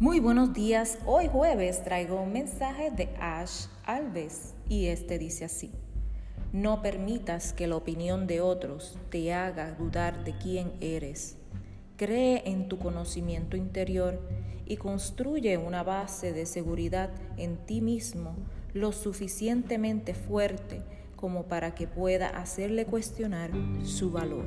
Muy buenos días, hoy jueves traigo un mensaje de Ash Alves y este dice así. No permitas que la opinión de otros te haga dudar de quién eres. Cree en tu conocimiento interior y construye una base de seguridad en ti mismo lo suficientemente fuerte como para que pueda hacerle cuestionar su valor.